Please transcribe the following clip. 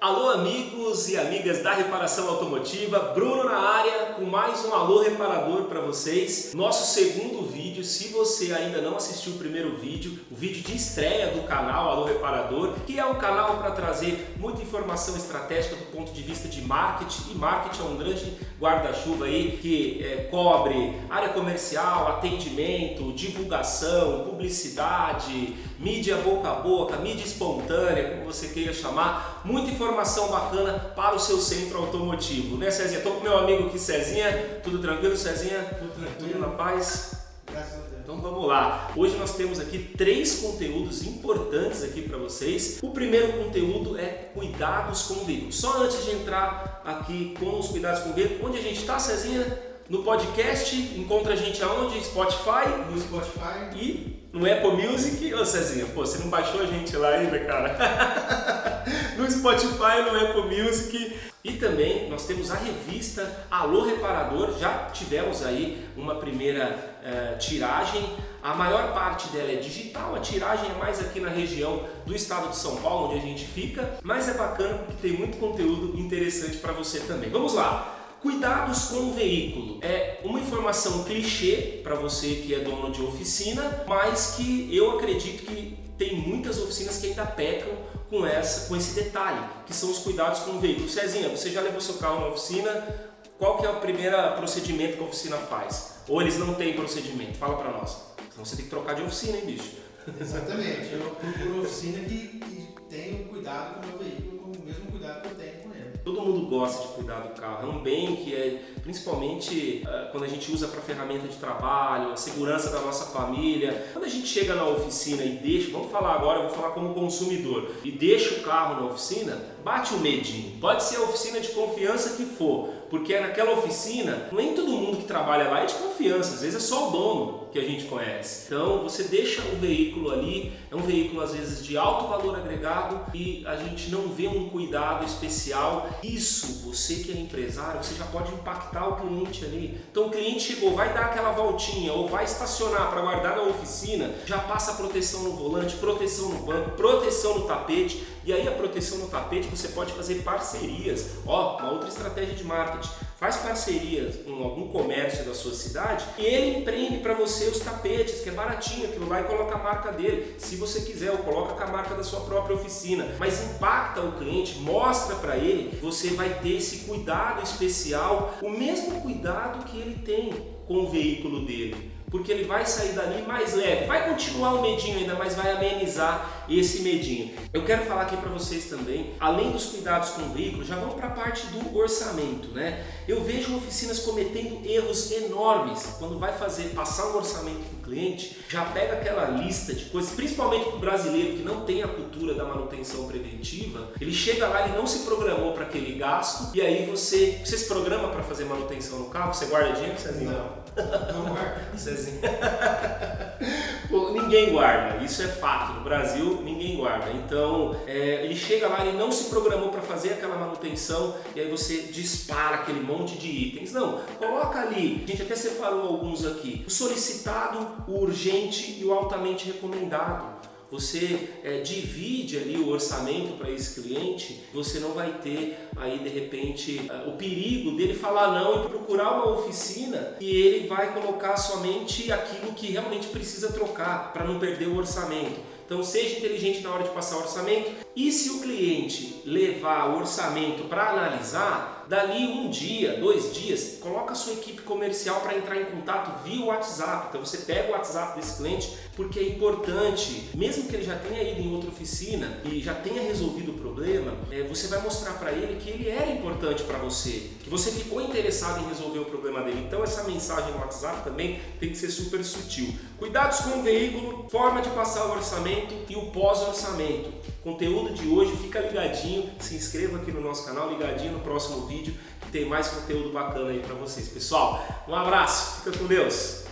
Alô amigos e amigas da reparação automotiva, Bruno na área com mais um Alô Reparador para vocês. Nosso segundo vídeo se você ainda não assistiu o primeiro vídeo, o vídeo de estreia do canal Alô Reparador, que é um canal para trazer muita informação estratégica do ponto de vista de marketing, e marketing é um grande guarda-chuva aí que é, cobre área comercial, atendimento, divulgação, publicidade, mídia boca a boca, mídia espontânea, como você queira chamar, muita informação bacana para o seu centro automotivo, né Cezinha? Estou com meu amigo aqui, Cezinha, tudo tranquilo, Cezinha? Tudo tranquilo. Tudo na paz? Então vamos lá. Hoje nós temos aqui três conteúdos importantes aqui para vocês. O primeiro conteúdo é cuidados com o veículo. Só antes de entrar aqui com os cuidados com o veículo, onde a gente está, Cezinha? No podcast, encontra a gente aonde? Spotify No Spotify. e no Apple Music. Ô Cezinha, pô, você não baixou a gente lá ainda, cara? no Spotify, no Apple Music. E também nós temos a revista Alô Reparador, já tivemos aí uma primeira eh, tiragem. A maior parte dela é digital, a tiragem é mais aqui na região do estado de São Paulo, onde a gente fica, mas é bacana porque tem muito conteúdo interessante para você também. Vamos lá! Cuidados com o veículo. É uma informação clichê para você que é dono de oficina, mas que eu acredito que tem muitas oficinas que ainda pecam com, essa, com esse detalhe, que são os cuidados com o veículo. Cezinha, você já levou seu carro na oficina? Qual que é o primeiro procedimento que a oficina faz? Ou eles não têm procedimento? Fala para nós. Senão você tem que trocar de oficina, hein, bicho? Exatamente. Eu procuro gosta de cuidar do carro. É um bem que é, principalmente uh, quando a gente usa para ferramenta de trabalho, a segurança da nossa família. Quando a gente chega na oficina e deixa, vamos falar agora, vou falar como consumidor, e deixa o carro na oficina, bate o um medinho. Pode ser a oficina de confiança que for, porque naquela oficina, nem todo mundo que trabalha lá é de confiança, às vezes é só o dono que a gente conhece. Então você deixa o veículo ali, é um veículo às vezes de alto valor agregado e a gente não vê um cuidado especial. Isso, você que é empresário, você já pode impactar o cliente ali. Então o cliente chegou, vai dar aquela voltinha ou vai estacionar para guardar na oficina, já passa proteção no volante, proteção no banco, proteção no tapete. E aí a proteção no tapete você pode fazer parcerias. Ó, uma outra estratégia de marketing. Faz parcerias com algum comércio da sua cidade e ele empreende para você os tapetes, que é baratinho, aquilo lá e coloca a marca dele. Se você quiser, ou coloca com a marca da sua própria oficina. Mas impacta o cliente, mostra para ele você vai ter esse cuidado especial, o mesmo cuidado que ele tem com o veículo dele porque ele vai sair dali mais leve. Vai continuar o medinho ainda, mas vai amenizar esse medinho. Eu quero falar aqui para vocês também, além dos cuidados com o veículo, já vamos para a parte do orçamento, né? Eu vejo oficinas cometendo erros enormes quando vai fazer passar um orçamento para o cliente, já pega aquela lista de coisas, principalmente para o brasileiro que não tem a cultura da manutenção preventiva, ele chega lá e não se programou para aquele gasto e aí você, você se programa para fazer manutenção no carro, você guarda dinheiro, Cezinho? Não. Não guarda. Cezinho. Pô, ninguém guarda, isso é fato. No Brasil, ninguém guarda. Então, é, ele chega lá, ele não se programou para fazer aquela manutenção e aí você dispara aquele monte de itens. Não, coloca ali. A gente até separou alguns aqui: o solicitado, o urgente e o altamente recomendado você é, divide ali o orçamento para esse cliente, você não vai ter aí de repente o perigo dele falar não e procurar uma oficina e ele vai colocar somente aquilo que realmente precisa trocar para não perder o orçamento. Então seja inteligente na hora de passar o orçamento e se o cliente levar o orçamento para analisar, dali um dia, dois dias, coloca a sua equipe comercial para entrar em contato via WhatsApp. Então você pega o WhatsApp desse cliente porque é importante, mesmo que ele já tenha ido em outra oficina e já tenha resolvido o problema, é, você vai mostrar para ele que ele era importante para você, que você ficou interessado em resolver o problema dele. Então essa mensagem no WhatsApp também tem que ser super sutil. Cuidados com o veículo, forma de passar o orçamento e o pós-orçamento. Conteúdo de hoje, fica ligadinho, se inscreva aqui no nosso canal, ligadinho no próximo vídeo, que tem mais conteúdo bacana aí para vocês. Pessoal, um abraço, fica com Deus!